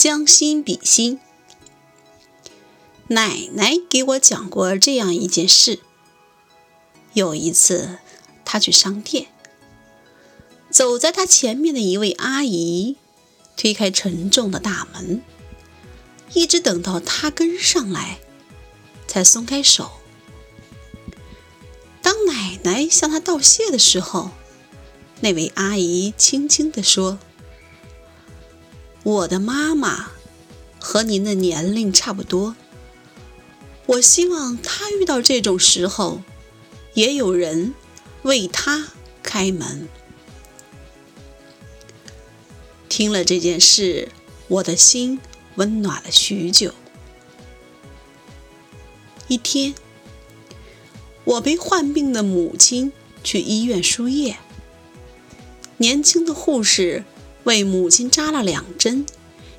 将心比心。奶奶给我讲过这样一件事：有一次，她去商店，走在她前面的一位阿姨推开沉重的大门，一直等到她跟上来，才松开手。当奶奶向她道谢的时候，那位阿姨轻轻地说：“我的妈妈和您的年龄差不多。”我希望他遇到这种时候，也有人为他开门。听了这件事，我的心温暖了许久。一天，我陪患病的母亲去医院输液，年轻的护士为母亲扎了两针，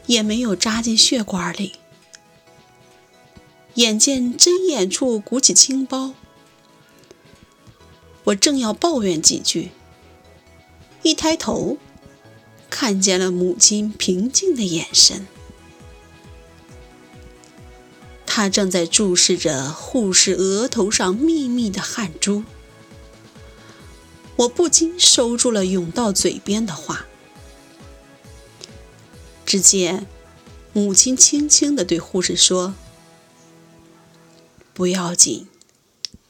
也没有扎进血管里。眼见针眼处鼓起青包，我正要抱怨几句，一抬头，看见了母亲平静的眼神。她正在注视着护士额头上密密的汗珠，我不禁收住了涌到嘴边的话。只见母亲轻轻地对护士说。不要紧，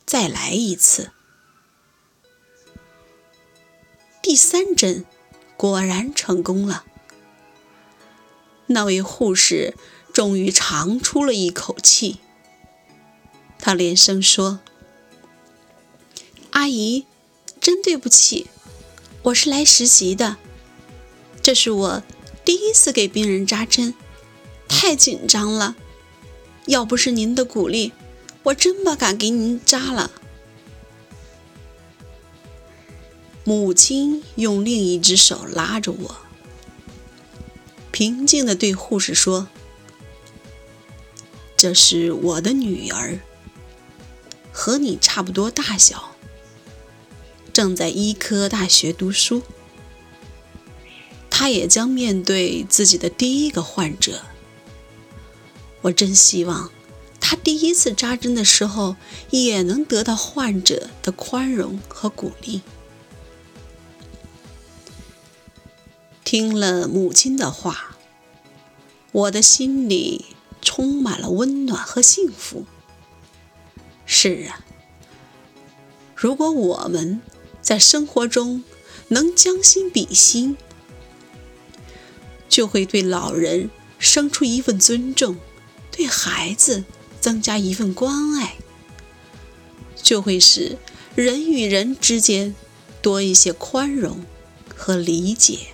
再来一次。第三针果然成功了。那位护士终于长出了一口气。他连声说：“阿姨，真对不起，我是来实习的，这是我第一次给病人扎针，太紧张了。要不是您的鼓励。”我真不敢给您扎了。母亲用另一只手拉着我，平静地对护士说：“这是我的女儿，和你差不多大小，正在医科大学读书。他也将面对自己的第一个患者。我真希望。”他第一次扎针的时候，也能得到患者的宽容和鼓励。听了母亲的话，我的心里充满了温暖和幸福。是啊，如果我们在生活中能将心比心，就会对老人生出一份尊重，对孩子。增加一份关爱，就会使人与人之间多一些宽容和理解。